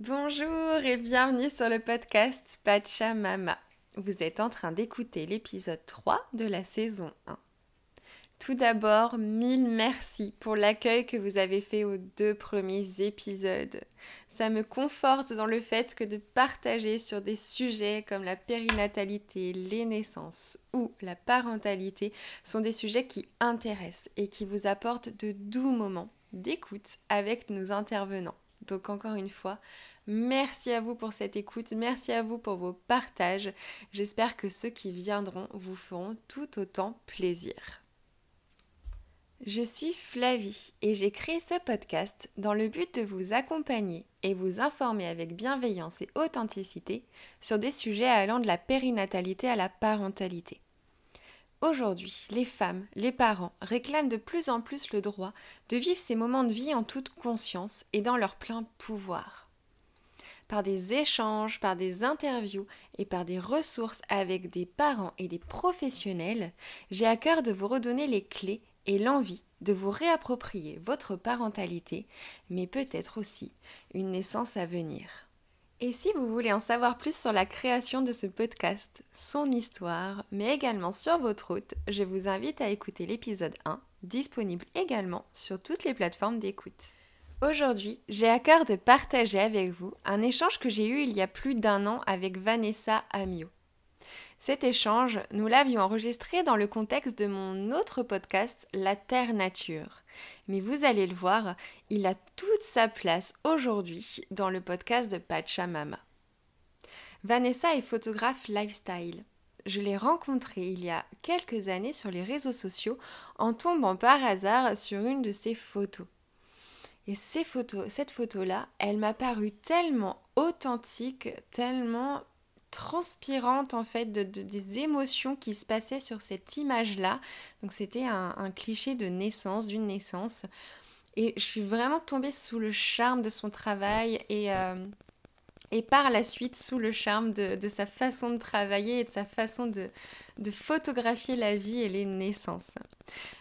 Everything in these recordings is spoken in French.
Bonjour et bienvenue sur le podcast Pachamama. Vous êtes en train d'écouter l'épisode 3 de la saison 1. Tout d'abord, mille merci pour l'accueil que vous avez fait aux deux premiers épisodes. Ça me conforte dans le fait que de partager sur des sujets comme la périnatalité, les naissances ou la parentalité sont des sujets qui intéressent et qui vous apportent de doux moments d'écoute avec nos intervenants. Donc encore une fois, merci à vous pour cette écoute, merci à vous pour vos partages. J'espère que ceux qui viendront vous feront tout autant plaisir. Je suis Flavie et j'ai créé ce podcast dans le but de vous accompagner et vous informer avec bienveillance et authenticité sur des sujets allant de la périnatalité à la parentalité. Aujourd'hui, les femmes, les parents réclament de plus en plus le droit de vivre ces moments de vie en toute conscience et dans leur plein pouvoir. Par des échanges, par des interviews et par des ressources avec des parents et des professionnels, j'ai à cœur de vous redonner les clés et l'envie de vous réapproprier votre parentalité, mais peut-être aussi une naissance à venir. Et si vous voulez en savoir plus sur la création de ce podcast, son histoire, mais également sur votre route, je vous invite à écouter l'épisode 1, disponible également sur toutes les plateformes d'écoute. Aujourd'hui, j'ai à cœur de partager avec vous un échange que j'ai eu il y a plus d'un an avec Vanessa Amio. Cet échange, nous l'avions enregistré dans le contexte de mon autre podcast, La Terre Nature mais vous allez le voir, il a toute sa place aujourd'hui dans le podcast de Pachamama. Vanessa est photographe lifestyle. Je l'ai rencontrée il y a quelques années sur les réseaux sociaux en tombant par hasard sur une de ses photos. Et cette photo-là, elle m'a paru tellement authentique, tellement transpirante en fait de, des émotions qui se passaient sur cette image-là. Donc c'était un, cliché de naissance, d'une naissance. Et je suis vraiment tombée sous le charme de son travail et, euh, et par la suite sous le charme de, sa façon de travailler et de sa façon de, photographier la vie et les naissances.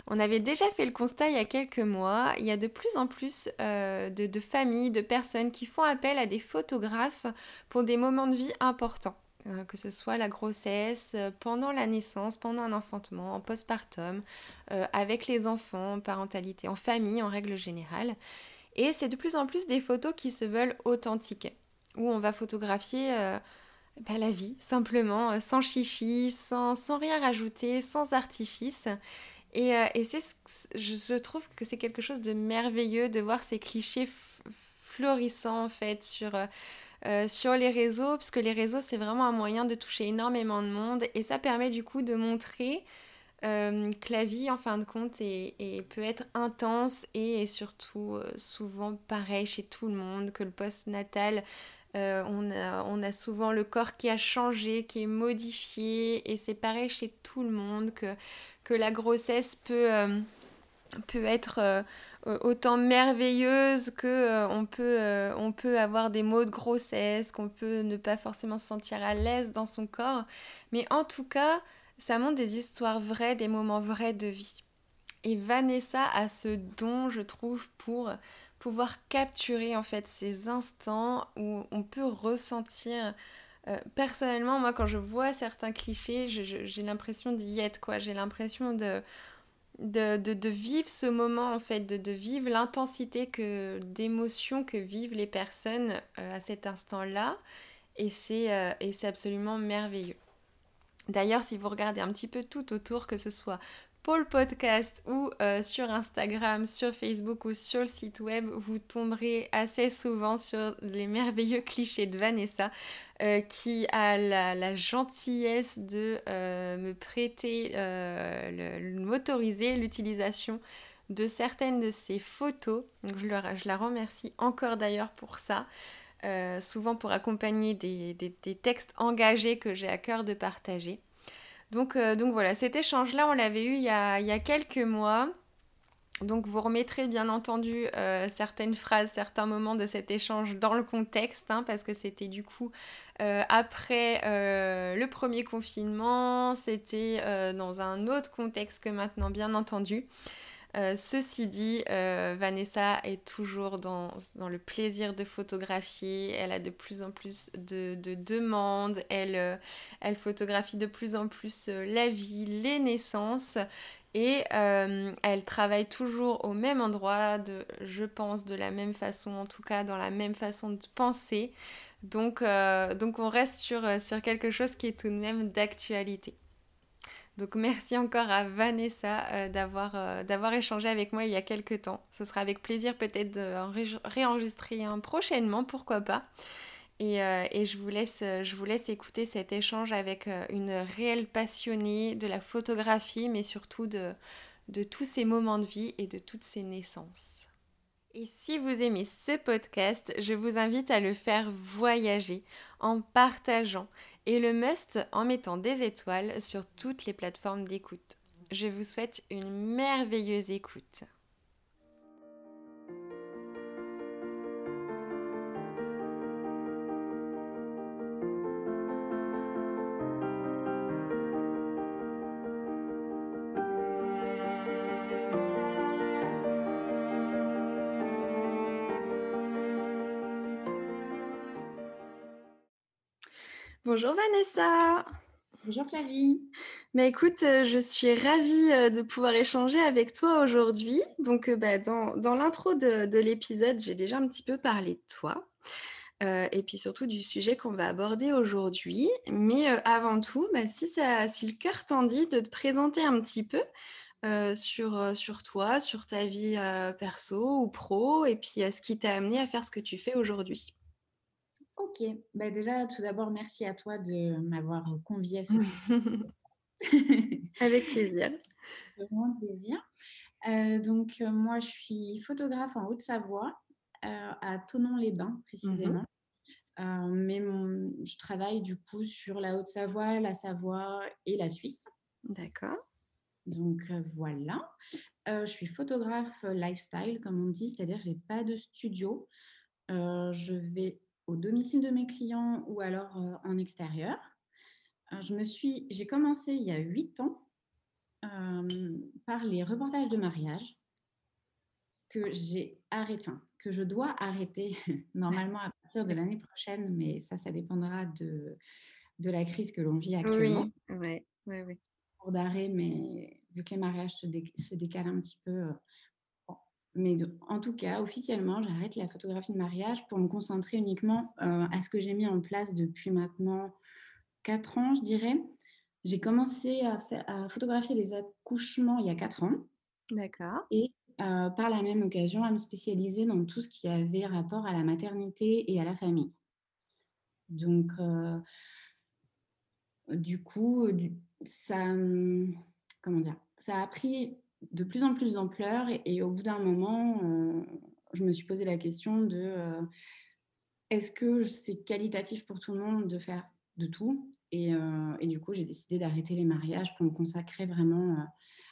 On avait déjà fait le constat il y a quelques mois, il y a de plus en plus euh, de, de, familles, de personnes qui font appel à des photographes pour des moments de vie importants. Euh, que ce soit la grossesse, euh, pendant la naissance, pendant un enfantement, en postpartum, avec les enfants, en parentalité, en famille en règle générale. Et c'est de plus en plus des photos qui se veulent authentiques où on va photographier euh, bah, la vie, simplement, euh, sans chichi, sans, sans, rien rajouter, sans artifice. Et, euh, et c'est, je, trouve que c'est quelque chose de merveilleux de voir ces clichés florissants en fait sur, les réseaux, parce que les réseaux c'est vraiment un moyen de toucher énormément de monde et ça permet du coup de montrer que la vie en fin de compte peut être intense et, et surtout souvent pareil chez tout le monde, que le post-natal euh, on, a, souvent le corps qui a changé, qui est modifié, et c'est pareil chez tout le monde que, que la grossesse peut, euh, peut être euh, autant merveilleuse que on, peut, on peut avoir des maux de grossesse, qu'on peut ne pas forcément se sentir à l'aise dans son corps. Mais en tout cas, ça montre des histoires vraies, des moments vrais de vie. Et Vanessa a ce don, je trouve, pour capturer en fait ces instants où on peut ressentir euh, personnellement moi quand je vois certains clichés j'ai l'impression d'y être quoi. J'ai l'impression de de, vivre ce moment en fait de, vivre l'intensité que d'émotions que vivent les personnes euh, à cet instant là et c'est euh, et c'est absolument merveilleux. D'ailleurs, si vous regardez un petit peu tout autour, que ce soit pour le podcast ou euh, sur Instagram, sur Facebook ou sur le site web, vous tomberez assez souvent sur les merveilleux clichés de Vanessa euh, qui a la, gentillesse de euh, me prêter, m'autoriser l'utilisation de certaines de ses photos. Donc je, je la remercie encore d'ailleurs pour ça. souvent pour accompagner des textes engagés que j'ai à cœur de partager. Donc, euh, donc voilà, cet échange-là, on l'avait eu il y, a, quelques mois. Donc vous remettrez bien entendu euh, certaines phrases, certains moments de cet échange dans le contexte, hein, parce que c'était du coup euh, après le premier confinement, c'était dans un autre contexte que maintenant, bien entendu. Euh, ceci dit, euh, Vanessa est toujours dans, le plaisir de photographier. Elle a de plus en plus de, demandes. Elle, euh, elle, photographie de plus en plus la vie, les naissances. Et elle travaille toujours au même endroit, je pense, de la même façon, en tout cas dans la même façon de penser. Donc, on reste sur quelque chose qui est tout de même d'actualité. Donc merci encore à Vanessa euh, euh, d'avoir échangé avec moi il y a quelques temps. Ce sera avec plaisir peut-être de réenregistrer un prochainement, pourquoi pas. Et, euh, je, vous laisse, écouter cet échange avec une réelle passionnée de la photographie, mais surtout de, de tous ces moments de vie et de toutes ces naissances. Et si vous aimez ce podcast, je vous invite à le faire voyager en partageant et le must en mettant des étoiles sur toutes les plateformes d'écoute. Je vous souhaite une merveilleuse écoute. Bonjour Vanessa. Bonjour Flavie. Mais écoute, euh, je suis ravie euh, de pouvoir échanger avec toi aujourd'hui. Donc, euh, bah, dans, l'intro de, l'épisode, j'ai déjà un petit peu parlé de toi. et puis surtout du sujet qu'on va aborder aujourd'hui. Mais avant tout, bah, si, ça, si le cœur t'en dit de te présenter un petit peu sur, sur toi, sur ta vie perso ou pro, et puis ce qui t'a amené à faire ce que tu fais aujourd'hui. Ok, bah déjà tout d'abord merci à toi de m'avoir convié à ce Avec plaisir. Vraiment plaisir. Euh, donc euh, moi je suis photographe en Haute-Savoie, euh, à Tonon-les-Bains précisément. Mmh mais je travaille du coup sur la Haute-Savoie, la Savoie et la Suisse. D'accord. Donc voilà. je suis photographe lifestyle, comme on dit, c'est-à-dire j'ai pas de studio. je vais au domicile de mes clients ou alors euh, en extérieur. Euh, je me suis, j'ai commencé il y a huit ans euh, par les reportages de mariage que j'ai arrêté, que je dois arrêter normalement à partir de l'année prochaine, mais ça, ça dépendra de, de la crise que l'on vit actuellement. Oui, oui, oui. Pour d'arrêt, mais vu que les mariages se, se décalent un petit peu, mais en tout cas, officiellement, j'arrête la photographie de mariage pour me concentrer uniquement euh, à ce que j'ai mis en place depuis maintenant 4 ans, je dirais. J'ai commencé à, faire, à, photographier les accouchements il y a 4 ans. D'accord. Et euh, par la même occasion, à me spécialiser dans tout ce qui avait rapport à la maternité et à la famille. Donc, euh, du coup, ça, comment dire, ça a pris de plus en plus d'ampleur et, au bout d'un moment, euh, je me suis posé la question de euh, est-ce que c'est qualitatif pour tout le monde de faire de tout et, euh, du coup, j'ai décidé d'arrêter les mariages pour me consacrer vraiment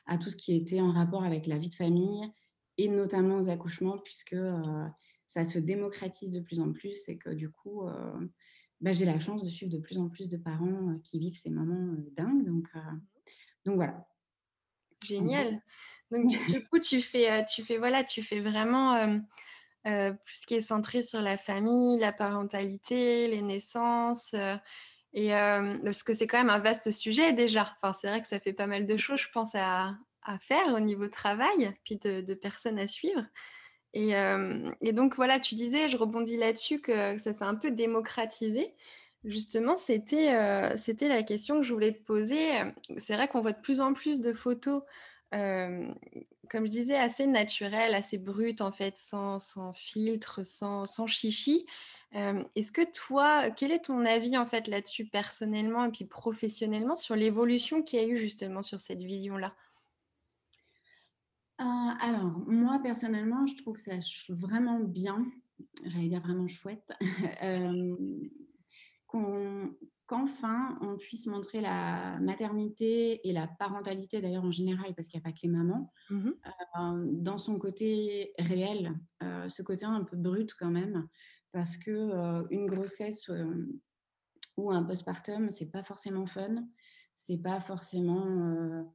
à tout ce qui était en rapport avec la vie de famille et notamment aux accouchements, puisque ça se démocratise de plus en plus et que du coup, bah, j'ai la chance de suivre de plus en plus de parents qui vivent ces moments dingues. Donc, donc voilà, Génial. Donc du coup, tu fais, euh, tu fais, voilà, tu fais vraiment euh, euh, plus ce qui est centré sur la famille, la parentalité, les naissances. et parce que c'est quand même un vaste sujet déjà. Enfin, c'est vrai que ça fait pas mal de choses, je pense, à, faire au niveau travail, puis de, personnes à suivre. Et, et, donc voilà, tu disais, je rebondis là-dessus, que ça s'est un peu démocratisé. Justement, c'était c'était la question que je voulais te poser. C'est vrai qu'on voit de plus en plus de photos, comme je disais, assez naturelles, assez brutes en fait, sans, sans filtre, sans, sans chichi. Est-ce que toi, quel est ton avis en fait là-dessus personnellement et puis professionnellement sur l'évolution qu'il y a eu justement sur cette vision-là? Alors, moi personnellement, je trouve ça vraiment bien, j'allais dire vraiment chouette. qu'enfin on puisse montrer la maternité et la parentalité d'ailleurs en général, parce qu'il n'y a pas que les mamans, mmh euh, dans son côté réel, euh, ce côté un peu brut quand même, parce que euh, une grossesse ou un postpartum, c'est pas forcément fun, c'est pas forcément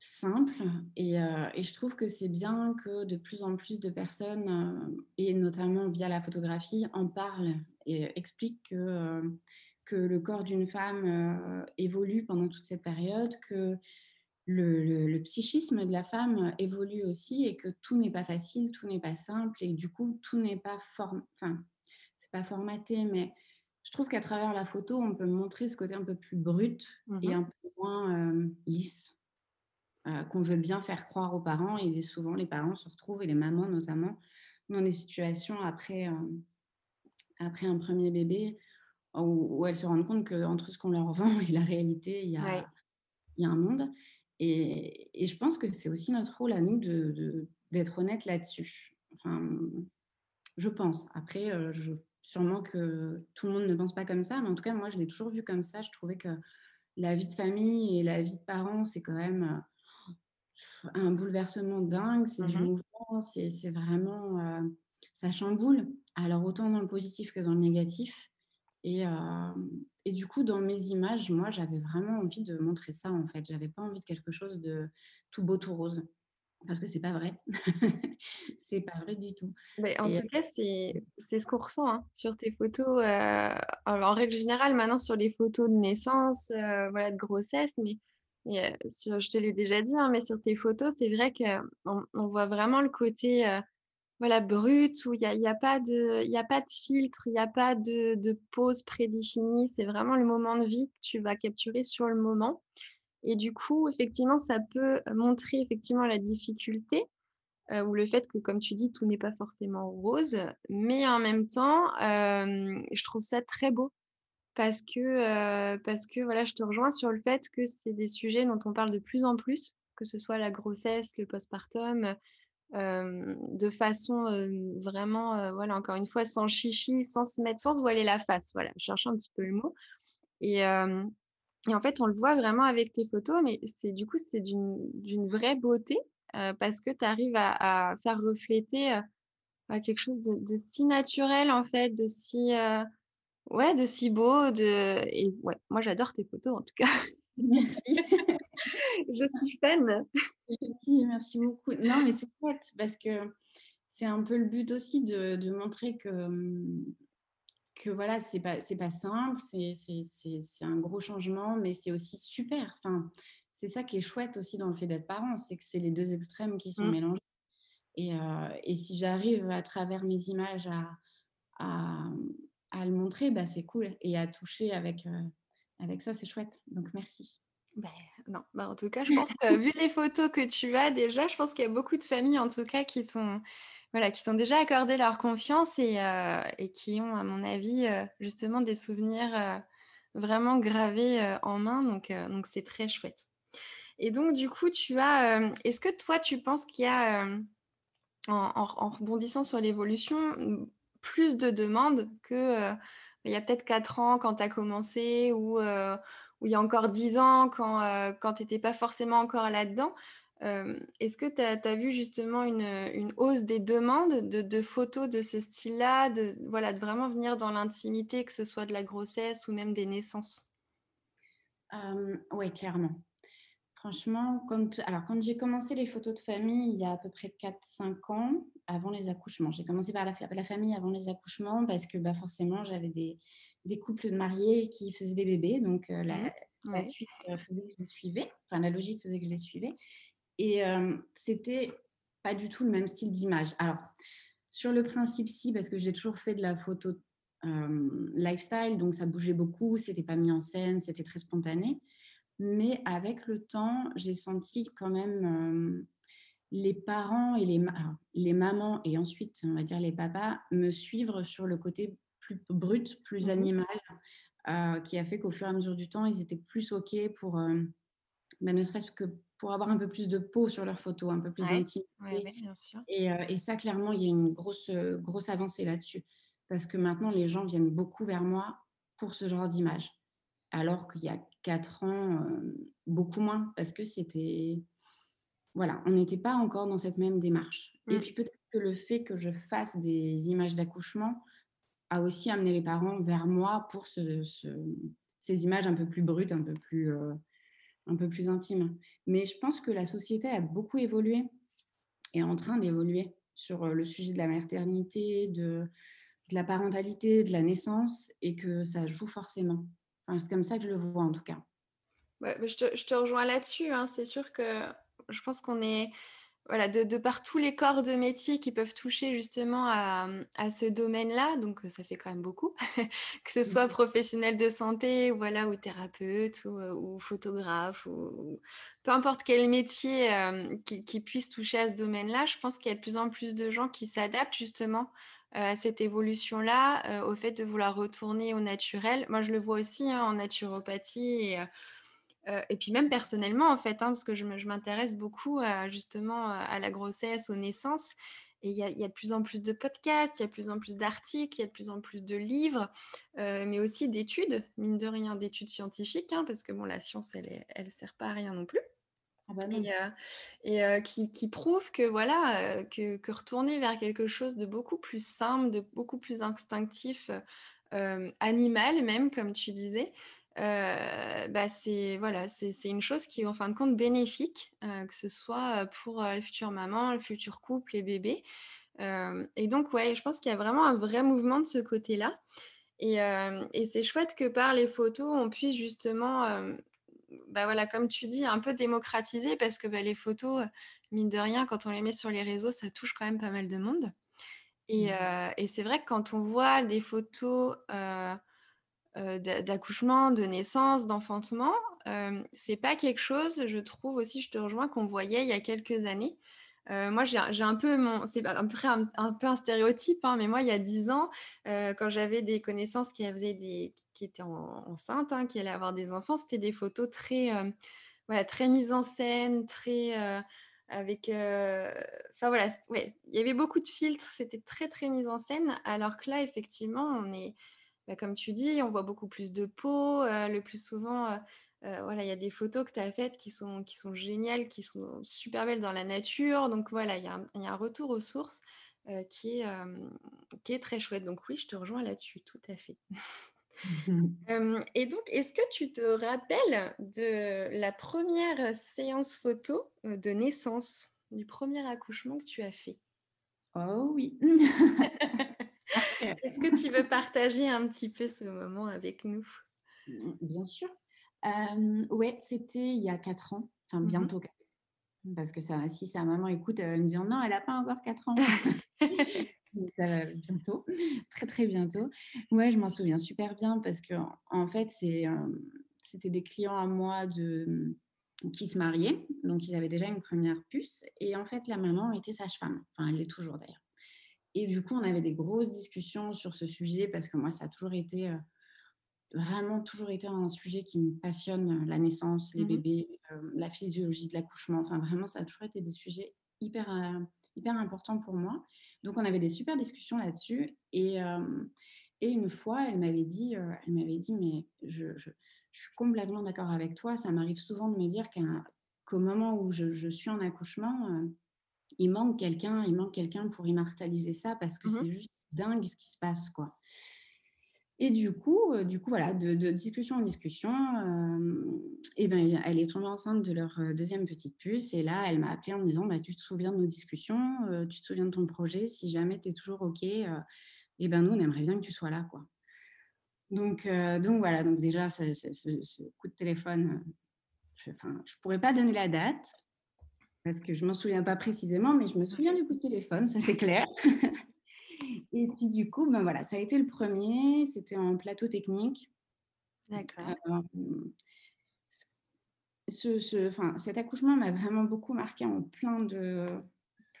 simple et, et, je trouve que c'est bien que de plus en plus de personnes, et notamment via la photographie, en parlent et expliquent que, que le corps d'une femme évolue pendant toute cette période, que le, le, psychisme de la femme évolue aussi et que tout n'est pas facile, tout n'est pas simple et du coup tout n'est pas form... enfin c'est pas formaté mais je trouve qu'à travers la photo on peut montrer ce côté un peu plus brut et mmh un peu moins lisse euh, qu'on veut bien faire croire aux parents. Et souvent, les parents se retrouvent, et les mamans notamment, dans des situations après, euh, après un premier bébé où, elles se rendent compte qu'entre ce qu'on leur vend et la réalité, il y a, il y a un monde. Et, et, je pense que c'est aussi notre rôle à nous d'être de, d'être honnête là-dessus. Enfin, je pense. Après, euh, je, sûrement que tout le monde ne pense pas comme ça, mais en tout cas, moi, je l'ai toujours vu comme ça. Je trouvais que la vie de famille et la vie de parents, c'est quand même un bouleversement dingue, c'est du mmh mouvement, c'est vraiment, euh, ça chamboule. Alors autant dans le positif que dans le négatif. Et, euh, et du coup, dans mes images, moi, j'avais vraiment envie de montrer ça, en fait. J'avais pas envie de quelque chose de tout beau, tout rose. Parce que c'est pas vrai. c'est pas vrai du tout. Mais en tout cas, c'est ce qu'on ressent hein, sur tes photos. Euh, alors, en règle générale, maintenant, sur les photos de naissance, voilà, de grossesse, mais je te l'ai déjà dit, hein, mais sur tes photos, c'est vrai qu'on on voit vraiment le côté voilà, brut, où il n'y a, y a, pas de, filtre, il n'y a pas de, de pause prédéfinie. C'est vraiment le moment de vie que tu vas capturer sur le moment. Et du coup, effectivement, ça peut montrer effectivement la difficulté ou le fait que, comme tu dis, tout n'est pas forcément rose. Mais en même temps, je trouve ça très beau parce que, parce que voilà, je te rejoins sur le fait que c'est des sujets dont on parle de plus en plus, que ce soit la grossesse, le postpartum, de façon vraiment, voilà, encore une fois, sans chichi, sans se mettre, sans se voiler la face. Voilà, je cherche un petit peu le mot. Et, en fait, on le voit vraiment avec tes photos, mais c'est du coup, c'est d'une vraie beauté parce que tu arrives à, faire refléter quelque chose de, de, si naturel, en fait, de si Ouais, de si beau, de et ouais, moi j'adore tes photos en tout cas. Merci. Je suis fan. Merci, merci beaucoup. Non, mais c'est chouette parce que c'est un peu le but aussi de, de montrer que, que voilà, c'est pas, c'est pas simple, c'est, c'est, c'est, c'est un gros changement, mais c'est aussi super. Enfin, c'est ça qui est chouette aussi dans le fait d'être parent, c'est que c'est les deux extrêmes qui sont mmh. mélangés. Et, euh, et si j'arrive à travers mes images à, à à le montrer, bah, c'est cool. Et à toucher avec, euh, avec ça, c'est chouette. Donc, merci. Ben, non, bah, en tout cas, je pense que vu les photos que tu as déjà, je pense qu'il y a beaucoup de familles, en tout cas, qui voilà, sont déjà accordé leur confiance et, euh, qui ont, à mon avis, euh, justement des souvenirs vraiment gravés en main. Donc, c'est très chouette. Et donc, du coup, tu as. Est-ce que toi, tu penses qu'il y a, en, en, rebondissant sur l'évolution, plus de demandes que il y a peut-être 4 ans quand tu as commencé ou, ou, il y a encore 10 ans quand, quand tu n'étais pas forcément encore là-dedans. Est-ce que tu as, vu justement une, une, hausse des demandes de, de photos de ce style-là, de, voilà, de vraiment venir dans l'intimité, que ce soit de la grossesse ou même des naissances? Oui, clairement. Franchement, quand, alors quand j'ai commencé les photos de famille il y a à peu près 4-5 ans, avant les accouchements, j'ai commencé par la, la, famille avant les accouchements parce que bah, forcément j'avais des, des, couples de mariés qui faisaient des bébés, donc euh, la, la, suite euh, faisait que je les suivais, enfin la logique faisait que je les suivais. Et euh, c'était pas du tout le même style d'image. Alors, sur le principe, si, parce que j'ai toujours fait de la photo lifestyle, donc ça bougeait beaucoup, c'était pas mis en scène, c'était très spontané. Mais avec le temps, j'ai senti quand même les parents et les, les mamans et ensuite, on va dire les papas, me suivre sur le côté plus brut, plus mmh animal, qui a fait qu'au fur et à mesure du temps, ils étaient plus OK pour, ben, ne serait-ce que pour avoir un peu plus de peau sur leurs photos, un peu plus d'intimité. et, et, ça, clairement, il y a une grosse, grosse avancée là-dessus. Parce que maintenant, les gens viennent beaucoup vers moi pour ce genre d'image alors qu'il y a quatre ans, beaucoup moins, parce que c'était... Voilà, on n'était pas encore dans cette même démarche. Et mmh. puis peut-être que le fait que je fasse des images d'accouchement a aussi amené les parents vers moi pour ce, ces images un peu plus brutes, un peu plus... un peu plus intime. Mais je pense que la société a beaucoup évolué et est en train d'évoluer sur le sujet de la maternité, de, la parentalité, de la naissance, et que ça joue forcément. C'est comme ça que je le vois en tout cas. Ouais, je, te, je, te, rejoins là-dessus. Hein. C'est sûr que je pense qu'on est voilà, de, par tous les corps de métier qui peuvent toucher justement à, ce domaine-là, donc ça fait quand même beaucoup, que ce soit mmh professionnel de santé, voilà, ou thérapeute, ou, euh, photographe, ou, peu importe quel métier euh, qui, puisse toucher à ce domaine-là, je pense qu'il y a de plus en plus de gens qui s'adaptent justement euh, à cette évolution-là, au fait de vouloir retourner au naturel. Moi, je le vois aussi hein, en naturopathie et euh, et puis même personnellement, en fait, hein, parce que je m'intéresse beaucoup justement à la grossesse, aux naissances. Et il y, a de plus en plus de podcasts, il y a de plus en plus d'articles, il y a de plus en plus de livres, euh, mais aussi d'études, mine de rien, d'études scientifiques, hein, parce que bon, la science, elle ne sert pas à rien non plus. Ah bah et, euh, qui, qui, prouve que voilà que, que, retourner vers quelque chose de beaucoup plus simple, de beaucoup plus instinctif, animal même, comme tu disais, euh, bah c'est voilà, c'est une chose qui est en fin de compte bénéfique, euh, que ce soit pour les futures mamans, le futur couple, les bébés. Euh, et donc, ouais, je pense qu'il y a vraiment un vrai mouvement de ce côté-là. Et, et c'est chouette que par les photos, on puisse justement, bah voilà, comme tu dis, un peu démocratiser parce que bah, les photos, mine de rien, quand on les met sur les réseaux, ça touche quand même pas mal de monde. Et, mmh. et c'est vrai que quand on voit des photos euh, d'accouchement, de naissance, d'enfantement, euh, c'est pas quelque chose, je trouve aussi, je te rejoins, qu'on voyait il y a quelques années. Euh, moi, j'ai un peu mon, c'est un, peu un stéréotype, hein, mais moi, il y a dix ans, quand j'avais des connaissances qui avaient des, qui étaient enceintes, hein, qui allaient avoir des enfants, c'était des photos très, voilà, très mises en scène, très avec, enfin voilà, ouais, il y avait beaucoup de filtres, c'était très très mis en scène, alors que là, effectivement, on est bah, comme tu dis, on voit beaucoup plus de peau. Euh, le plus souvent, euh, euh, voilà, il y a des photos que tu as faites qui sont, qui sont géniales, qui sont super belles dans la nature. Donc voilà, il y, a un, retour aux sources qui, est, qui est très chouette. Donc oui, je te rejoins là-dessus, tout à fait. et donc, est-ce que tu te rappelles de la première séance photo de naissance, du premier accouchement que tu as fait? Oh oui. Est-ce que tu veux partager un petit peu ce moment avec nous? Mmh, Bien sûr. Euh, ouais, c'était il y a 4 ans, enfin mmh bientôt. Parce que ça, si sa maman écoute, elle va me dire non, elle n'a pas encore 4 ans. ça va bientôt, très très bientôt. Ouais, je m'en souviens super bien parce que en fait, c'était des clients à moi de, qui se mariaient, donc ils avaient déjà une première puce. Et en fait, la maman était sage-femme, enfin elle l'est toujours d'ailleurs. Et du coup, on avait des grosses discussions sur ce sujet parce que moi, ça a toujours été, vraiment toujours été un sujet qui me passionne, la naissance, les mmh bébés, la physiologie de l'accouchement. Enfin, vraiment, ça a toujours été des sujets hyper, hyper importants pour moi. Donc, on avait des super discussions là-dessus. Et, et une fois, elle m'avait dit, elle m'avait dit, mais je, je, suis complètement d'accord avec toi. Ça m'arrive souvent de me dire qu'au moment où je, je, suis en accouchement, il manque quelqu'un, il manque quelqu'un pour immortaliser ça parce que mmh c'est juste dingue ce qui se passe, quoi. Et du coup, euh, du coup, voilà, de, discussion en discussion, euh, et ben, elle est tombée enceinte de leur euh, deuxième petite puce. Et là, elle m'a appelé en me disant, bah, tu te souviens de nos discussions, tu te souviens de ton projet, si jamais tu es toujours OK, et ben nous, on aimerait bien que tu sois là, quoi. Donc, donc voilà, donc déjà, ce, ce, coup de téléphone, je ne pourrais pas donner la date, parce que je ne m'en souviens pas précisément, mais je me souviens du coup de téléphone, ça c'est clair. et puis du coup, ben voilà, ça a été le premier, c'était en plateau technique. D'accord. Euh, ce, ce, cet accouchement m'a vraiment beaucoup marqué en plein de,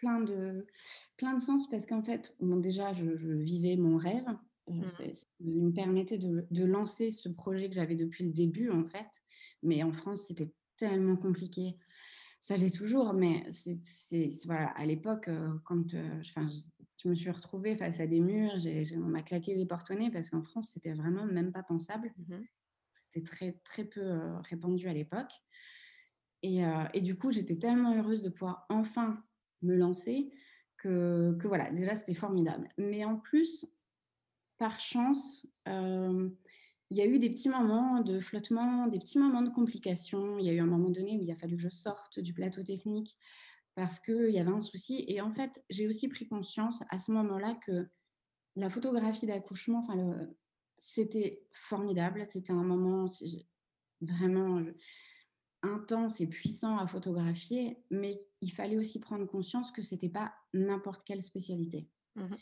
plein de, plein de sens parce qu'en fait, bon, déjà, je, vivais mon rêve. Mmh. Il me permettait de, de, lancer ce projet que j'avais depuis le début, en fait. Mais en France, c'était tellement compliqué ça l'est toujours, mais c'est, voilà, à l'époque, quand je, me suis retrouvée face à des murs, on m'a claqué des porte parce qu'en France, c'était vraiment même pas pensable. Mmh c'était très, très peu répandu à l'époque. Et, et, du coup, j'étais tellement heureuse de pouvoir enfin me lancer que, que voilà, déjà, c'était formidable. Mais en plus, par chance, il y a eu des petits moments de flottement, des petits moments de complications. Il y a eu un moment donné où il a fallu que je sorte du plateau technique parce qu'il y avait un souci. Et en fait, j'ai aussi pris conscience à ce moment-là que la photographie d'accouchement, enfin, c'était formidable. C'était un moment vraiment intense et puissant à photographier, mais il fallait aussi prendre conscience que c'était pas n'importe quelle spécialité. Mmh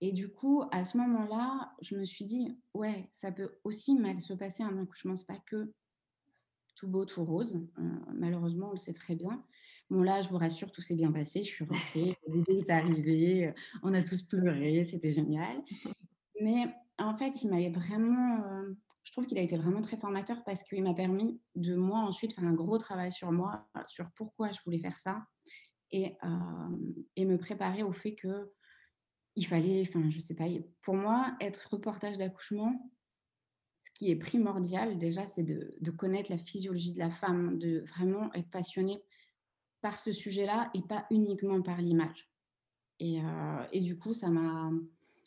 et du coup, à ce moment-là, je me suis dit, ouais, ça peut aussi mal se passer un accouchement. C'est pas que tout beau, tout rose. Euh, malheureusement, on le sait très bien. Bon, là, je vous rassure, tout s'est bien passé. Je suis rentrée, le bébé est arrivé, euh, on a tous pleuré, c'était génial. Mais en fait, il m'a vraiment. Euh, je trouve qu'il a été vraiment très formateur parce qu'il m'a permis de moi ensuite faire un gros travail sur moi, sur pourquoi je voulais faire ça et, et me préparer au fait que il fallait, enfin, je sais pas, pour moi, être reportage d'accouchement, ce qui est primordial déjà, c'est de, connaître la physiologie de la femme, de vraiment être passionné par ce sujet-là et pas uniquement par l'image. Et, euh, et, du coup, ça m'a,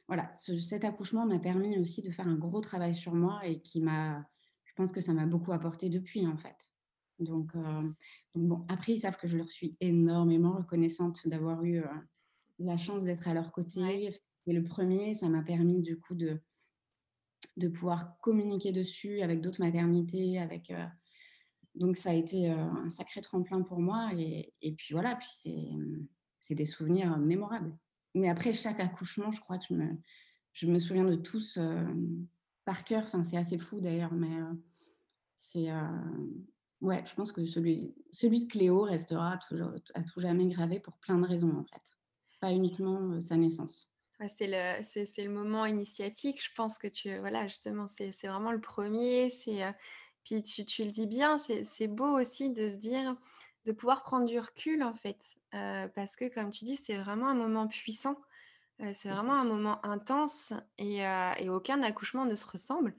voilà, cet accouchement m'a permis aussi de faire un gros travail sur moi et qui m'a, je pense que ça m'a beaucoup apporté depuis en fait. Donc, euh, bon, après ils savent que je leur suis énormément reconnaissante d'avoir eu euh, la chance d'être à leur côté. Et le premier, ça m'a permis du coup de, de pouvoir communiquer dessus avec d'autres maternités, avec euh, donc ça a été euh, un sacré tremplin pour moi et, et puis voilà, puis c'est, c'est des souvenirs mémorables. Mais après chaque accouchement, je crois que je me, je me souviens de tous euh, par cœur. Enfin, c'est assez fou d'ailleurs, mais c'est ouais, je pense que celui, celui de Cléo restera à tout jamais gravé pour plein de raisons en fait pas uniquement sa naissance. c'est le, c'est, le moment initiatique, je pense que tu, voilà, justement, c'est, vraiment le premier. C'est, puis tu, tu, le dis bien, c'est, beau aussi de se dire, de pouvoir prendre du recul, en fait, parce que, comme tu dis, c'est vraiment un moment puissant. c'est vraiment un moment intense et, et, aucun accouchement ne se ressemble,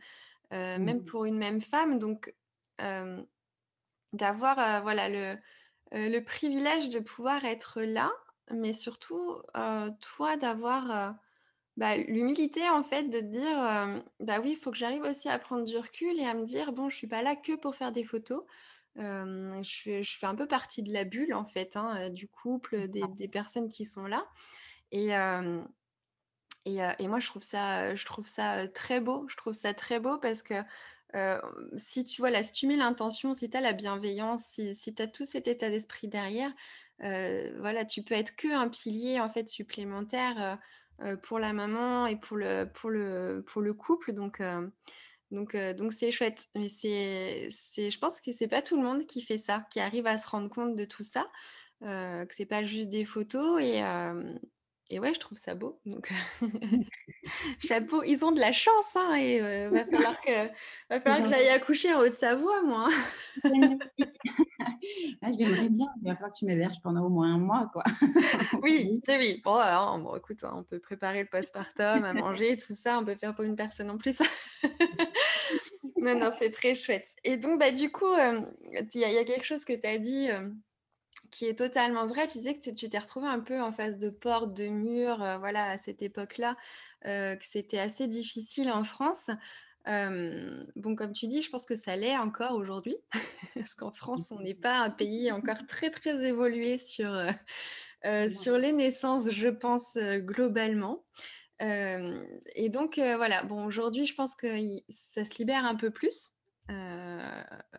même mmh. pour une même femme. Donc, d'avoir voilà, le, le privilège de pouvoir être là mais surtout, toi d'avoir, bah, l'humilité en fait de te dire, «Bah oui, il faut que j'arrive aussi à prendre du recul et à me dire: «Bon, je suis pas là que pour faire des photos». je fais un peu partie de la bulle en fait, hein, du couple, des personnes qui sont là et et moi je trouve ça je trouve ça, très beau. Je trouve ça très beau parce que, si tu vois, si tu mets l'intention, si tu as la bienveillance, si si tu as tout cet état d'esprit derrière, voilà, tu peux être que un pilier en fait supplémentaire pour la maman et pour le, pour le, pour le couple. Donc, donc, donc c'est chouette. Mais c'est, c'est, je pense que c'est pas tout le monde qui fait ça, qui arrive à se rendre compte de tout ça, que c'est pas juste des photos et, et ouais, je trouve ça beau. Donc, chapeau, ils ont de la chance, hein, et euh, va falloir que, va falloir que j'aille accoucher en Haute-Savoie, moi. ah, je m'aimerais bien, il va falloir que tu m'héberges pendant au moins un mois, quoi. oui, oui. Bon, alors, bon, écoute, on peut préparer le postpartum, à manger, tout ça, on peut faire pour une personne en plus. non, non, c'est très chouette. Et donc, bah, du coup, euh, il y, a quelque chose que tu as dit. Euh, qui est totalement vrai. Tu disais que tu t'es retrouvé un peu en face de portes, de murs, euh, voilà, à cette époque-là, euh, que c'était assez difficile en France. bon, comme tu dis, je pense que ça l'est encore aujourd'hui, parce qu'en France, on n'est pas un pays encore très, très évolué sur, euh, sur les naissances, je pense, globalement. et donc, voilà, bon, aujourd'hui, je pense que ça se libère un peu plus.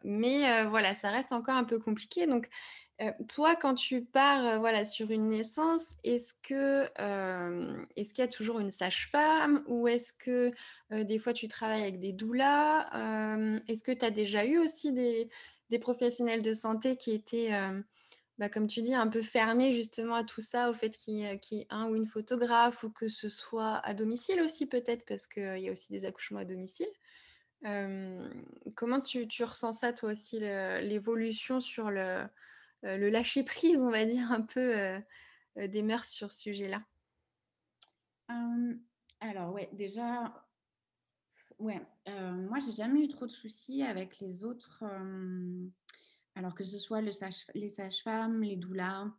mais voilà, ça reste encore un peu compliqué. Donc, toi, quand tu pars voilà, sur une naissance, est-ce que est-ce qu'il y a toujours une sage-femme ou est-ce que des fois tu travailles avec des doulas? Est-ce que tu as déjà eu aussi des, professionnels de santé qui étaient, bah, comme tu dis, un peu fermés justement à tout ça, au fait qu'il y, ait un ou une photographe ou que ce soit à domicile aussi peut-être parce qu'il y a aussi des accouchements à domicile? Comment tu, ressens ça toi aussi, l'évolution sur le, euh, le lâcher prise, on va dire, un peu euh, euh, des mœurs sur ce sujet-là Alors, ouais, déjà, ouais, moi, j'ai jamais eu trop de soucis avec les autres. alors que ce soit le les sages-femmes, les doulas,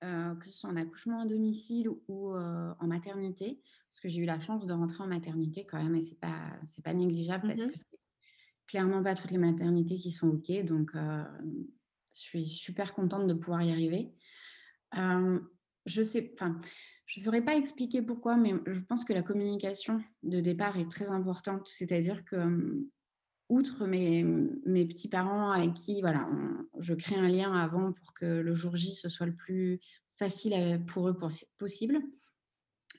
que ce soit en accouchement à domicile ou en maternité, parce que j'ai eu la chance de rentrer en maternité quand même et c'est pas c'est pas négligeable parce Mmh que c'est clairement pas toutes les maternités qui sont OK donc je suis super contente de pouvoir y arriver. Hem, je sais enfin, je saurais pas expliquer pourquoi, mais je pense que la communication de départ est très importante. C'est-à-dire que, outre mes mes petits parents avec qui voilà, je crée un lien avant pour que le jour J, ce soit le plus facile à pour eux possi possible.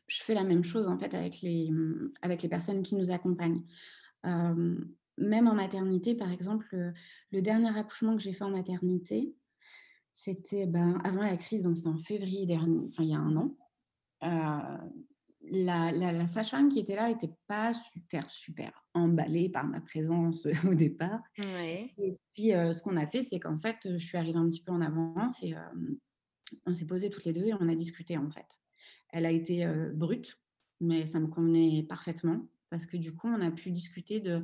Je fais la même chose en fait avec les, avec les personnes qui nous accompagnent. Même en maternité, par exemple, heu, le dernier accouchement que j'ai fait en maternité, c'était, ben, avant la crise, donc c'était en février dernier, enfin il y a 1 an. Heu, la la la sage-femme qui était là était pas super, super emballée par ma présence, au départ Ouais. et puis, heu, ce qu'on a fait, c'est qu'en fait, je suis arrivée un petit peu en avance et on s'est posées toutes les 2 et on a discuté, en fait. Elle a été, brute, mais ça me convenait parfaitement parce que du coup, on a pu discuter de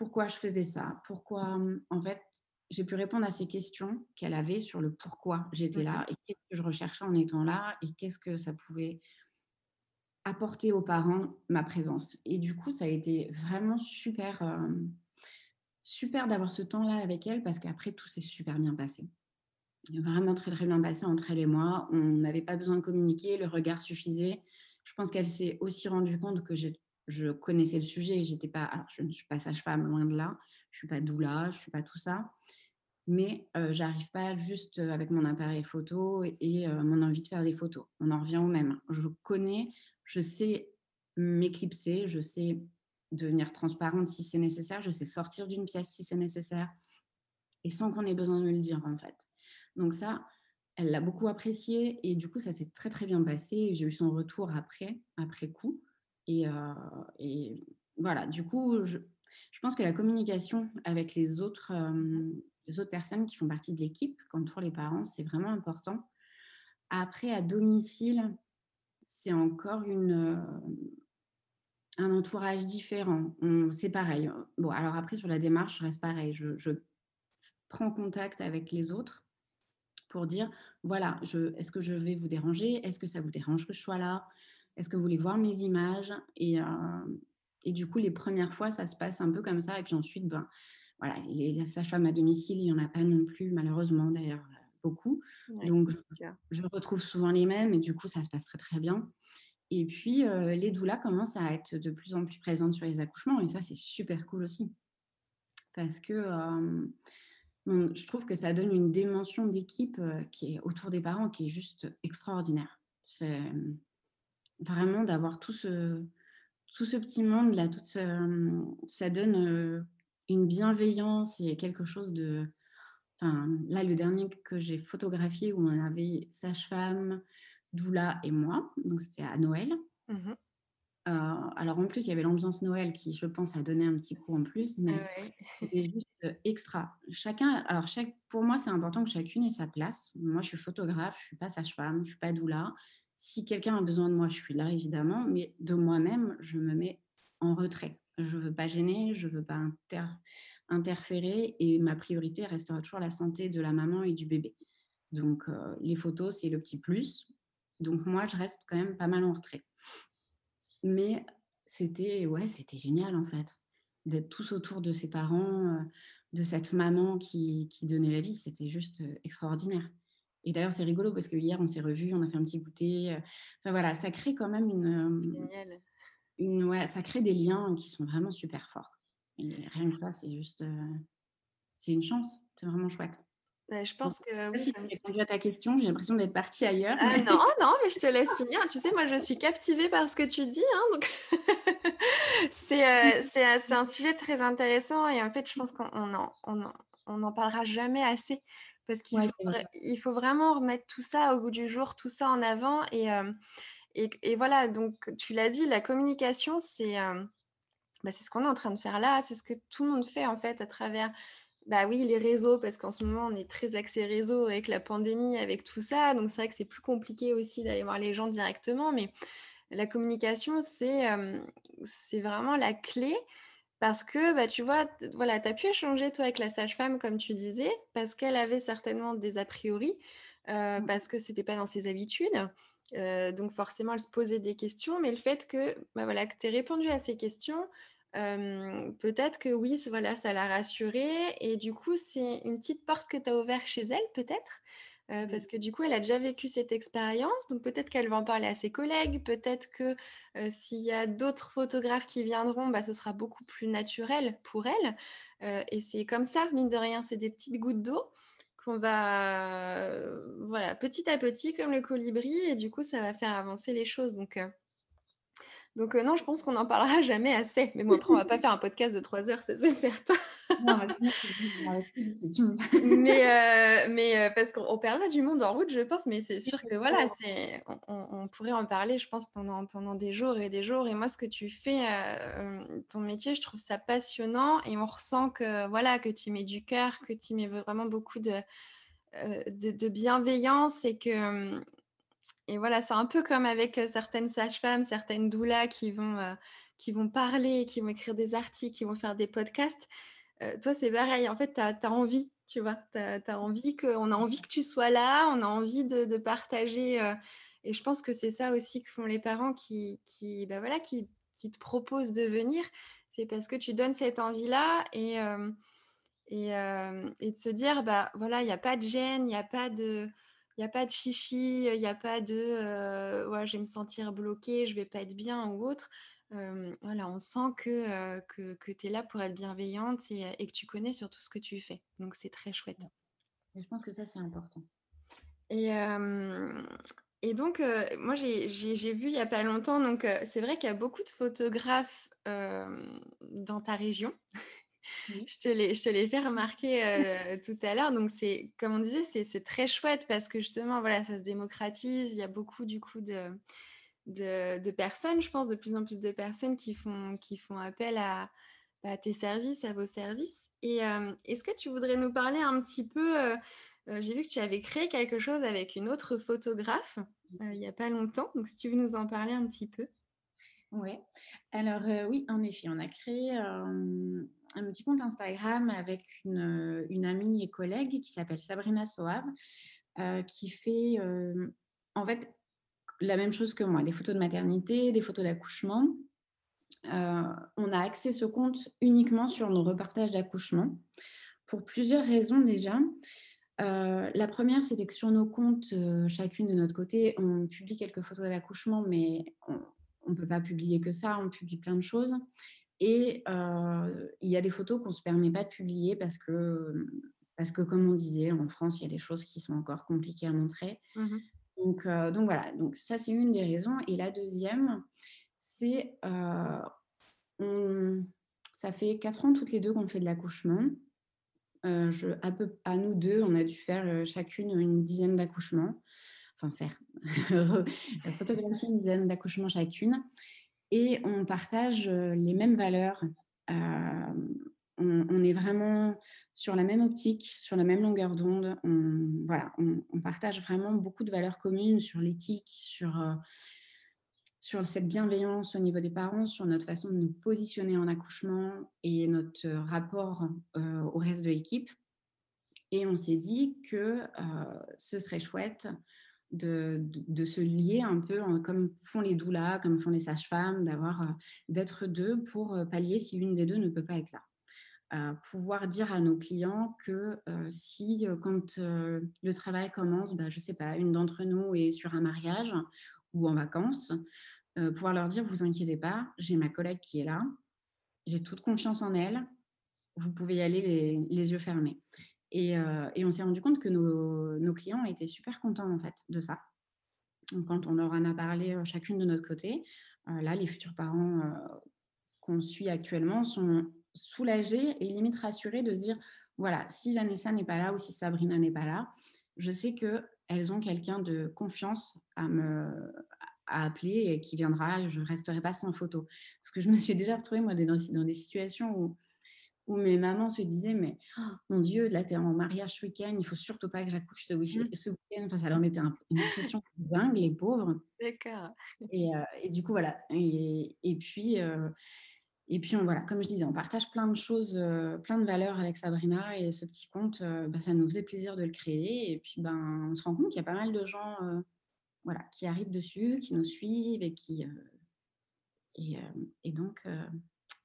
pourquoi je faisais ça, pourquoi, mmh, en fait, j'ai pu répondre à ces questions qu'elle avait sur le pourquoi j'étais Mmh là et qu'est-ce que je recherchais en étant là et qu'est-ce que ça pouvait apporter aux parents, ma présence et du coup, ça a été vraiment super, hem, super d'avoir ce temps-là avec elle parce qu'après tout s'est super bien passé. Vraiment très, très bien passé entre elle et moi. On n'avait pas besoin de communiquer, le regard suffisait. Je pense qu'elle s'est aussi rendue compte que j'ai je connaissais le sujet. J'étais pas alors je ne suis pas sage-femme, loin de là. Je suis pas doula, je suis pas tout ça. Mais heu, j'arrive pas juste, heu, avec mon appareil photo et heu, mon envie de faire des photos. On en revient au même. Je connais, je sais m'éclipser, je sais devenir transparente si c'est nécessaire, je sais sortir d'une pièce si c'est nécessaire et sans qu'on ait besoin de me le dire, en fait. Donc ça, elle l'a beaucoup apprécié et du coup, ça s'est très, très bien passé j'ai eu son retour après, après coup et heu et voilà, du coup, je pense que la communication avec les autres, hem, les autres personnes qui font partie de l'équipe, comme pour les parents, c'est vraiment important. Après, à domicile, c'est encore heu, un entourage différent. C'est pareil, bon, alors après sur la démarche, je reste pareil. Je prends contact avec les autres pour dire: «Voilà, est-ce que je vais vous déranger? Est-ce que ça vous dérange que je sois là? Est-ce que vous voulez voir mes images?» et heu et du coup, les premières fois, ça se passe un peu comme ça et puis ensuite, ben, voilà, les sages-femmes à domicile, il y en a pas non plus malheureusement d'ailleurs, heu, beaucoup. Ouais, Donc je retrouve souvent les mêmes et du coup, ça se passe très, très bien et puis, heu, les doulas commencent à être de plus en plus présentes sur les accouchements et ça, c'est super cool aussi. Parce que, je trouve que ça donne une dimension d'équipe, qui est autour des parents, qui est juste extraordinaire. C'est, vraiment d'avoir tout ce tout ce petit monde-là, toute ce, mmh, ça donne, une bienveillance et quelque chose de enfin, là, le dernier que j'ai photographié où on avait sage-femme, doula et moi, donc c'était à Noël. Mmh Heu, alors en plus, il y avait l'ambiance Noël qui, je pense, a donné un petit coup en plus, mais Ouais. c'était juste, extra. Chacun alors chaque pour moi, c'est important que chacune ait sa place. Moi, je suis photographe, je suis pas sage-femme, je suis pas doula. Si quelqu'un a besoin de moi, je suis là évidemment, mais de moi-même, je me mets en retrait. Je veux pas gêner, je veux pas inter interférer et ma priorité restera toujours la santé de la maman et du bébé. Donc heu, les photos, c'est le petit plus. Donc moi, je reste quand même pas mal en retrait. Mais c'était ouais, c'était génial en fait, d'être tous autour de ses parents, heu, de cette maman qui donnait la vie, c'était juste, heu, extraordinaire. Et d'ailleurs, c'est rigolo parce que hier on s'est revus, on a fait un petit goûter, heu, enfin voilà, ça crée quand même une, Génial. une ouais, ça crée des liens qui sont vraiment super forts. Et rien que ça, c'est juste, heu, c'est une chance, c'est vraiment chouette. Bah, je pense que oui, si j'ai répondu à ta question, j'ai l'impression d'être partie ailleurs, Ah mais non, non, mais je te laisse finir. Tu sais, moi, je suis captivée par ce que tu dis, hein, donc c'est, heu, c'est, un sujet très intéressant et en fait, je pense qu'on on en on en on n'en parlera jamais assez parce qu'il ouais, faut il vraiment remettre tout ça au goût du jour, tout ça en avant et et et voilà, donc tu l'as dit, la communication, c'est, bah, c'est ce qu'on est en train de faire là, c'est ce que tout le monde fait, en fait, à travers bah oui, les réseaux, parce qu'en ce moment, on est très axé réseau avec la pandémie, avec tout ça. Donc, c'est vrai que c'est plus compliqué aussi d'aller voir les gens directement. Mais la communication, c'est vraiment la clé parce que, bah, tu vois, voilà, tu as pu échanger, toi, avec la sage-femme, comme tu disais, parce qu'elle avait certainement des a priori. euh, parce que c'était pas dans ses habitudes. Euh, donc forcément, elle se posait des questions, mais le fait que, bah, voilà, que tu aies répondu à ces questions, euh, peut-être que oui, voilà, ça l'a rassurée et du coup, c'est une petite porte que tu as ouverte chez elle peut-être? Heu, parce que du coup, elle a déjà vécu cette expérience, donc peut-être qu'elle va en parler à ses collègues, peut-être que, s'il y a d'autres photographes qui viendront, bah, ce sera beaucoup plus naturel pour elle, et c'est comme ça, mine de rien, c'est des petites gouttes d'eau qu'on va, voilà, petit à petit comme le colibri et du coup, ça va faire avancer les choses donc donc heu, non, je pense qu'on n'en parlera jamais assez. Mais bon, après, on va pas faire un podcast de 3 heures, c'est certain. Non, mais Mais mais heu, parce qu'on on perdra du monde en route, je pense, mais c'est sûr que voilà, c'est on pourrait en parler, je pense, pendant pendant des jours et des jours. Et moi, ce que tu fais, ton métier, je trouve ça passionnant. Et on ressent que, voilà, que tu mets du cœur, que tu mets vraiment beaucoup de, de de bienveillance. Et que, hem et voilà, c'est un peu comme avec, certaines sages-femmes, certaines doulas qui vont, qui vont parler, qui vont écrire des articles, qui vont faire des podcasts. Toi, c'est pareil, en fait, tu as envie, tu vois? Envie que on a envie que tu sois là, on a envie de partager, et je pense que c'est ça aussi que font les parents qui qui, voilà, qui qui te proposent de venir. C'est parce que tu donnes cette envie-là et et et de se dire: «Bah, voilà, il y a pas de gêne, il y a pas de il y a pas de chichi, il y a pas de, ouais, je vais me sentir bloquée, je vais pas être bien ou autre». Voilà, on sent que, que que tu es là pour être bienveillante et et que tu connais surtout ce que tu fais. Donc c'est très chouette. Et je pense que ça, c'est important. Et et donc moi j'ai vu il y a pas longtemps donc c'est vrai qu'il y a beaucoup de photographes, dans ta région. Oui. Je te l'ai je te l'ai fait remarquer, heu, tout à l'heure donc c'est comme on disait, c'est c'est très chouette parce que justement, voilà, ça se démocratise. Il y a beaucoup du coup de de de personnes, je pense, de plus en plus de personnes qui font qui font appel à, bah, tes services, à vos services et hem, est-ce que tu voudrais nous parler un petit peu, heu, j'ai vu que tu avais créé quelque chose avec une autre photographe, heu, il y a pas longtemps, donc si tu veux nous en parler un petit peu? Ouais. Alors, heu, oui, en effet, on a créé, un petit compte Instagram avec une, amie et collègue qui s'appelle Sabrina Soave, heu, qui fait, en fait, la même chose que moi, des photos de maternité, des photos d'accouchement. Heu, on a axé ce compte uniquement sur nos reportages d'accouchement pour plusieurs raisons déjà. La première, c'était que sur nos comptes, chacune de notre côté, on publie quelques photos d'accouchement, mais on ne peut pas publier que ça, on publie plein de choses et heu, il y a des photos qu'on ne se permet pas de publier parce que, parce que comme on disait, en France, il y a des choses qui sont encore compliquées à montrer. Mmh mh. Donc heu, donc voilà, donc ça, c'est une des raisons et la deuxième, c'est, on ça fait 4 ans toutes les 2 qu'on fait de l'accouchement. Heu, je à peu à nous 2, on a dû faire, chacune une dizaine d'accouchements. Enfin faire, photographier une dizaine d'accouchements chacune et on partage, heu, les mêmes valeurs. Hem, on est vraiment sur la même optique, sur la même longueur d'onde. On voilà, on partage vraiment beaucoup de valeurs communes sur l'éthique, sur, sur cette bienveillance au niveau des parents, sur notre façon de nous positionner en accouchement et notre, rapport, au reste de l'équipe et on s'est dit que, ce serait chouette de se lier un peu en comme font les doulas, comme font les sages-femmes, d'avoir, heu, d'être 2 pour, heu, pallier si une des 2 ne peut pas être là. Heu, pouvoir dire à nos clients que, si, quand, le travail commence, bah, je sais pas, une d'entre nous est sur un mariage ou en vacances, pouvoir leur dire: «Vous inquiétez pas, j'ai ma collègue qui est là, j'ai toute confiance en elle, vous pouvez y aller les yeux fermés». Et heu et on s'est rendu compte que nos clients étaient super contents, en fait, de ça. Quand on leur en a parlé, heu, chacune de notre côté, heu, là, les futurs parents, qu'on suit actuellement sont soulagés et limite rassurés de se dire: «Voilà, si Vanessa n'est pas là ou si Sabrina n'est pas là, je sais qu'elles ont quelqu'un de confiance à me à appeler et qui viendra, je ne resterai pas sans photo». Parce que je me suis déjà retrouvée, moi, dans des situations où où mes mamans se disaient: «Mais oh, mon Dieu, là, tu es en mariage ce week-end, il faut surtout pas que j'accouche ce Mmh. ce week-end». Enfin, ça leur mettait un une pression dingue, les pauvres D'accord. et heu et du coup, voilà et et puis, heu Et puis, on, voilà, comme je disais, on partage plein de choses, euh, plein de valeurs avec Sabrina. Et ce petit compte, euh, bah, ça nous faisait plaisir de le créer. Et puis, ben, on se rend compte qu'il y a pas mal de gens euh, voilà, qui arrivent dessus, qui nous suivent et qui. Et, et, donc,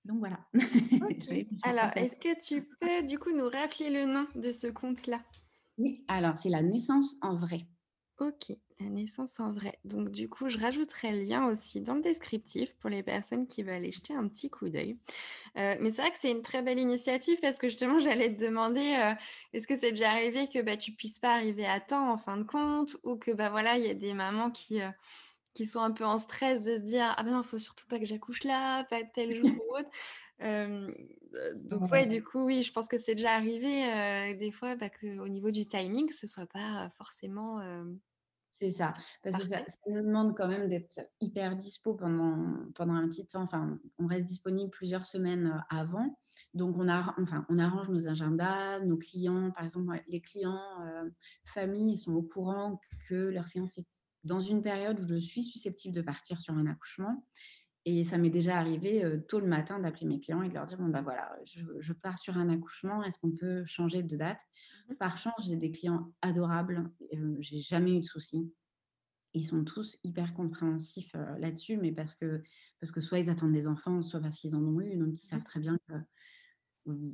donc voilà. alors, est-ce que tu peux du coup nous rappeler le nom de ce compte-là Oui, alors c'est la naissance en vrai. Ok, la naissance en vrai. Donc du coup, je rajouterai le lien aussi dans le descriptif pour les personnes qui veulent aller jeter un petit coup d'œil. Euh, mais c'est vrai que c'est une très belle initiative parce que justement, j'allais te demander, euh, est-ce que c'est déjà arrivé que bah, tu puisses pas arriver à temps en fin de compte ou que bah voilà, il y a des mamans qui euh, qui sont un peu en stress de se dire ah ben non, faut surtout pas que j'accouche là, pas tel jour ou autre. donc ouais, du coup, oui, je pense que c'est déjà arrivé des fois bah, qu'au niveau du timing, ce soit pas forcément c'est ça, parce que ça, nous demande quand même d'être hyper dispo pendant, pendant un petit temps. Enfin, on reste disponible plusieurs semaines avant. Donc, on, a, enfin, on arrange nos agendas, nos clients. Par exemple, les clients familles sont au courant que leur séance est dans une période où je suis susceptible de partir sur un accouchement. Et ça m'est déjà arrivé euh, tôt le matin d'appeler mes clients et de leur dire bon bah voilà, je, pars sur un accouchement, est-ce qu'on peut changer de date? Mmh Par chance, j'ai des clients adorables, euh, j'ai jamais eu de soucis. Ils sont tous hyper compréhensifs euh, là-dessus, mais parce que, parce que soit ils attendent des enfants, soit parce qu'ils en ont eu, donc ils savent mmh. très bien que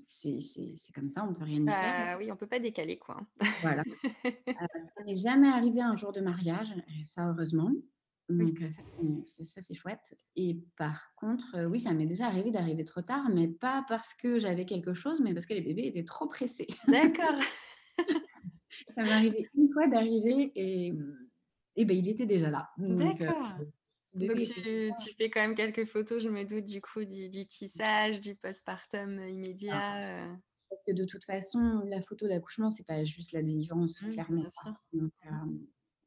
c'est comme ça, on peut rien y faire. Bah oui, on peut pas décaler quoi. Voilà. ça n'est jamais arrivé un jour de mariage, ça heureusement. Donc, ça, c'est chouette. Et par contre, oui, ça m'est déjà arrivé d'arriver trop tard, mais pas parce que j'avais quelque chose, mais parce que les bébés étaient trop pressés. D'accord. ça m'est arrivé une fois d'arriver et, et ben, il était déjà là. D'accord. Donc, tu, fais quand même quelques photos, je me doute, du coup, du, tissage, du postpartum ah. immédiat. que de toute façon, la photo d'accouchement, c'est pas juste la délivrance, mmh, clairement. Donc,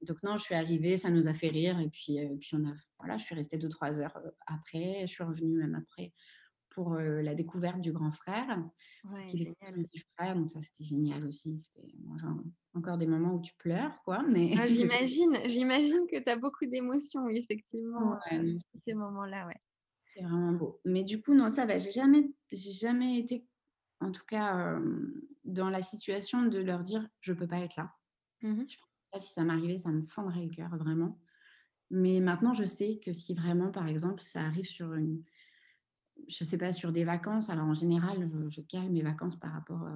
donc non, je suis arrivée, ça nous a fait rire et puis, euh, puis on a, voilà, je suis restée deux trois heures euh, après, je suis revenue même après pour euh, la découverte du grand frère, ouais, génial. du frère, donc ça c'était génial aussi. C'était encore des moments où tu pleures, quoi. Mais ah, j'imagine, j'imagine que tu as beaucoup d'émotions, effectivement, ouais, ces moments-là, ouais. C'est vraiment beau. Mais du coup, non, ça va. J'ai jamais, j'ai jamais été, en tout cas, dans la situation de leur dire je peux pas être là. Mmh si ça m'arrivait, ça me fendrait le cœur, vraiment. Mais maintenant, je sais que si vraiment, par exemple, ça arrive sur une, je sais pas, sur des vacances, alors en général, je, calme mes vacances par rapport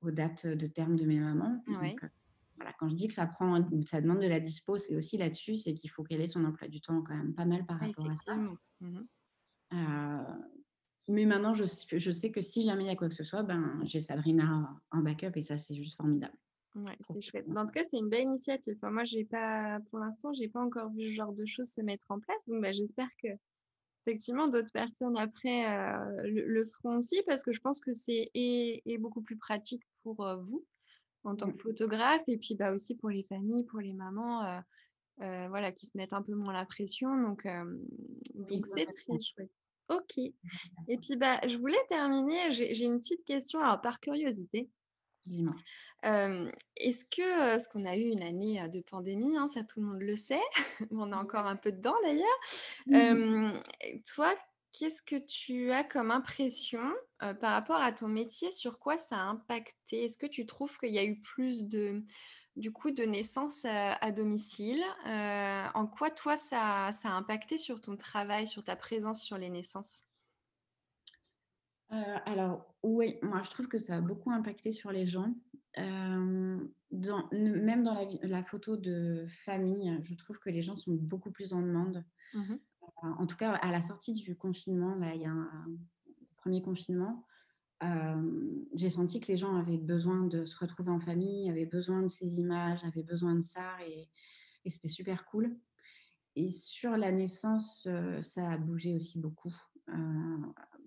aux dates de terme de mes mamans. Donc, euh, voilà, quand je dis que ça prend, ça demande de la dispo, c'est aussi là-dessus, c'est qu'il faut qu'elle ait son emploi du temps quand même pas mal par rapport à ça. Mmh euh, mais maintenant, je, je, sais que si jamais il y a quoi que ce soit, ben, j'ai Sabrina en backup et ça, c'est juste formidable. Ouais, c'est chouette. en tout cas, c'est une belle initiative. moi, j'ai pas, pour l'instant, j'ai pas encore vu ce genre de choses se mettre en place. Donc, bah, j'espère que effectivement d'autres personnes après euh, le, feront aussi parce que je pense que c'est et, beaucoup plus pratique pour euh, vous en tant que mmh. photographe et puis bah aussi pour les familles, pour les mamans, euh, voilà, qui se mettent un peu moins la pression. Donc, donc c'est très chouette. Ok. Et puis bah, je voulais terminer. J'ai une petite question alors, par curiosité. Dis-moi. Est-ce que, ce qu'on a eu une année de pandémie, hein, ça tout le monde le sait, on est encore un peu dedans d'ailleurs. toi, qu'est-ce que tu as comme impression par rapport à ton métier? Sur quoi ça a impacté? Est-ce que tu trouves qu'il y a eu plus de, du coup, de naissances à, domicile En quoi, toi, ça, ça, a impacté sur ton travail, sur ta présence sur les naissances? Alors oui, moi je trouve que ça a beaucoup impacté sur les gens. dans, même dans la, la, photo de famille, je trouve que les gens sont beaucoup plus en demande. Mmh en tout cas, à la sortie du confinement, là, il y a un, premier confinement, j'ai senti que les gens avaient besoin de se retrouver en famille, avaient besoin de ces images, avaient besoin de ça, et, et c'était super cool. Et sur la naissance, ça a bougé aussi beaucoup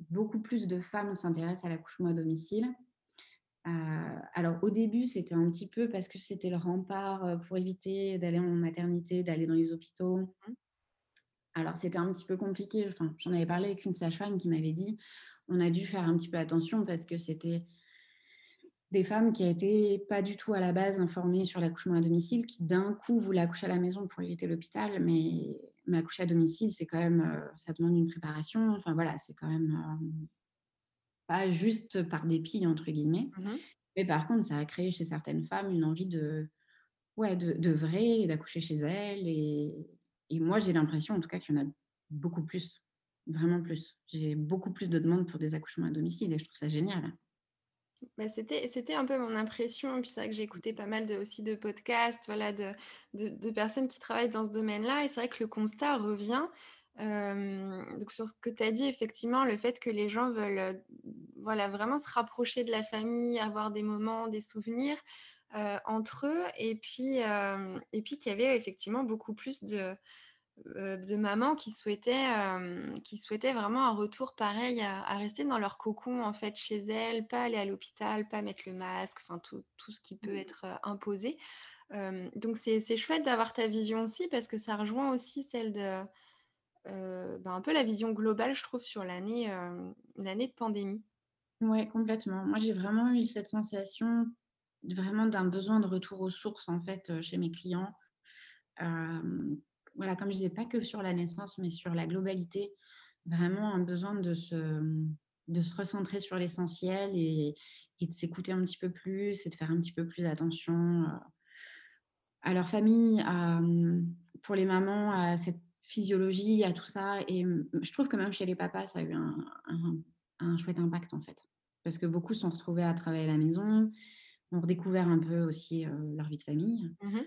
beaucoup plus de femmes s'intéressent à l'accouchement à domicile. Euh, alors au début, c'était un petit peu parce que c'était le rempart euh, pour éviter d'aller en maternité, d'aller dans les hôpitaux. Mmh. Alors c'était un petit peu compliqué. Enfin, j'en avais parlé avec une sage-femme qui m'avait dit on a dû faire un petit peu attention parce que c'était des femmes qui n'étaient pas du tout à la base informées sur l'accouchement à domicile, qui d'un coup voulaient accoucher à la maison pour éviter l'hôpital, mais mais accoucher à domicile, c'est quand même, ça demande une préparation. Enfin voilà, c'est quand même pas juste par dépit, entre guillemets. Mmh Mais par contre, ça a créé chez certaines femmes une envie de, ouais, de, de vrai, d'accoucher chez elles. Et, et moi, j'ai l'impression, en tout cas, qu'il y en a beaucoup plus, vraiment plus. J'ai beaucoup plus de demandes pour des accouchements à domicile et je trouve ça génial. Bah, c'était c'était un peu mon impression, puis c'est vrai que j'ai écouté pas mal de aussi de podcasts, voilà, de de personnes qui travaillent dans ce domaine-là et c'est vrai que le constat revient, donc sur ce que tu as dit, effectivement, le fait que les gens veulent, voilà, vraiment se rapprocher de la famille, avoir des moments, des souvenirs, entre eux et puis, et puis qu'il y avait effectivement beaucoup plus de de mamans qui souhaitaient, hem, qui souhaitaient vraiment un retour pareil à à rester dans leur cocon, en fait, chez elles, pas aller à l'hôpital, pas mettre le masque, enfin tout tout ce qui peut Mmh. être, heu, imposé. Donc c'est c'est chouette d'avoir ta vision aussi parce que ça rejoint aussi celle de, ben, un peu la vision globale, je trouve, sur l'année, l'année de pandémie. Ouais, complètement. Moi, j'ai vraiment eu cette sensation, vraiment d'un besoin de retour aux sources, en fait, chez mes clients. Voilà, comme je disais, pas que sur la naissance, mais sur la globalité. Vraiment un besoin de se, de se recentrer sur l'essentiel et et de s'écouter un petit peu plus et de faire un petit peu plus attention, heu, à leur famille, à, mmh, pour les mamans, à cette physiologie, à tout ça et mmh, je trouve que même chez les papas, ça a eu un un un chouette impact, en fait. Parce que beaucoup se sont retrouvés à travailler à la maison, ont redécouvert un peu aussi, heu, leur vie de famille. Mmh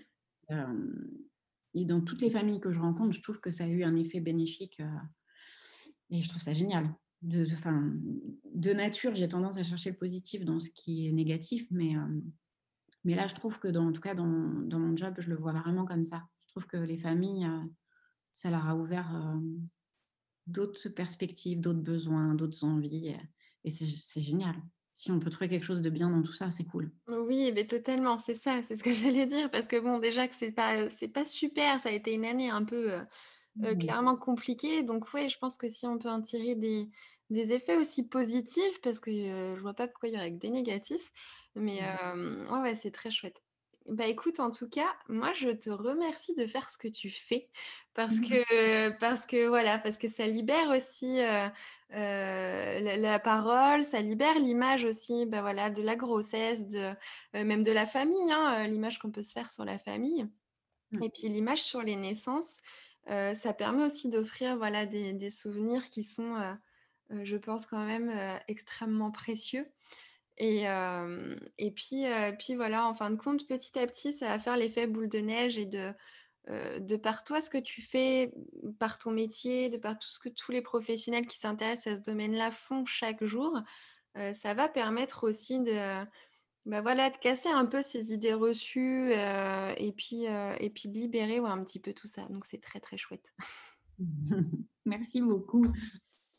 et dans toutes les familles que je rencontre, je trouve que ça a eu un effet bénéfique, heu et je trouve ça génial. De enfin, de nature, j'ai tendance à chercher le positif dans ce qui est négatif, mais hem, mais là, je trouve que dans en tout cas dans dans mon job, je le vois vraiment comme ça. Je trouve que les familles, heu, ça leur a ouvert, d'autres perspectives, d'autres besoins, d'autres envies, et c'est génial. Si on peut trouver quelque chose de bien dans tout ça, c'est cool. Oui, mais totalement, c'est ça, c'est ce que j'allais dire parce que bon, déjà que c'est pas, c'est pas super, ça a été une année un peu, heu heu, Mmh. clairement compliquée donc ouais, je pense que si on peut en tirer des des effets aussi positifs parce que, heu, je vois pas pourquoi il y aurait que des négatifs, mais hem, ouais, ouais, c'est très chouette. Bah, écoute, en tout cas, moi, je te remercie de faire ce que tu fais parce que parce que voilà, parce que ça libère aussi, heu heu, la la parole, ça libère l'image aussi, bah, voilà, de la grossesse, de, heu, même de la famille, hein, l'image qu'on peut se faire sur la famille Mmh. et puis l'image sur les naissances, ça permet aussi d'offrir, voilà, des des souvenirs qui sont, je pense quand même, extrêmement précieux et hem et puis, heu, puis voilà, en fin de compte, petit à petit, ça va faire l'effet boule de neige et de, heu, de par toi, ce que tu fais, par ton métier, de par tout ce que tous les professionnels qui s'intéressent à ce domaine-là font chaque jour, ça va permettre aussi de, bah, voilà, de casser un peu ces idées reçues, et puis, et puis de libérer, un petit peu tout ça. Donc c'est très, très chouette. Merci beaucoup.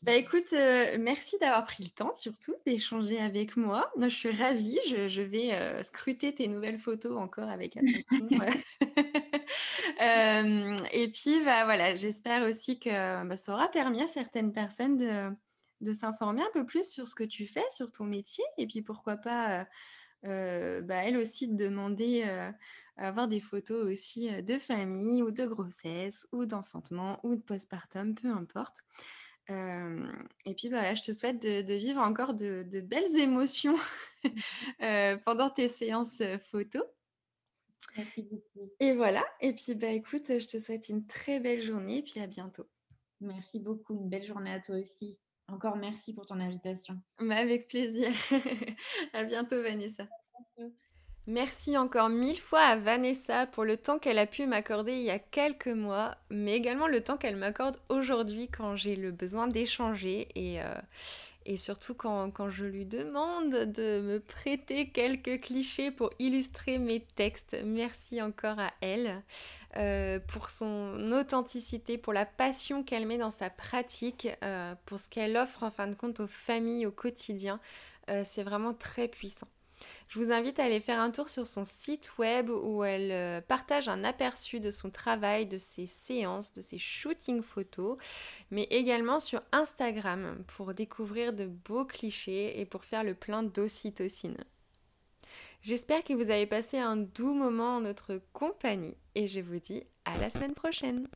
Bah, écoute, heu, merci d'avoir pris le temps surtout d'échanger avec moi. Moi, je suis ravie, je je vais, heu, scruter tes nouvelles photos encore avec attention, heu. Hem et puis, bah, voilà, j'espère aussi que, bah, ça aura permis à certaines personnes de de s'informer un peu plus sur ce que tu fais, sur ton métier et puis pourquoi pas, bah, elles aussi de demander, avoir des photos aussi, de famille ou de grossesse ou d'enfantement ou de postpartum, peu importe. Et puis, voilà, je te souhaite de de vivre encore de de belles émotions, heu, pendant tes séances, photos Merci beaucoup. et voilà et puis, bah, écoute, je te souhaite une très belle journée et puis à bientôt. Merci beaucoup. Une belle journée à toi aussi. Encore merci pour ton invitation. Mais avec plaisir. À bientôt Vanessa. Merci encore mille fois à Vanessa pour le temps qu'elle a pu m'accorder il y a quelques mois, mais également le temps qu'elle m'accorde aujourd'hui quand j'ai le besoin d'échanger et, euh, surtout quand, je lui demande de me prêter quelques clichés pour illustrer mes textes. Merci encore à elle euh, pour son authenticité, pour la passion qu'elle met dans sa pratique, euh, pour ce qu'elle offre en fin de compte aux familles au quotidien. C'est vraiment très puissant. Je vous invite à aller faire un tour sur son site web où elle euh, partage un aperçu de son travail, de ses séances, de ses shootings photos, mais également sur Instagram pour découvrir de beaux clichés et pour faire le plein d'ocytocine. J'espère que vous avez passé un doux moment en notre compagnie et je vous dis à la semaine prochaine.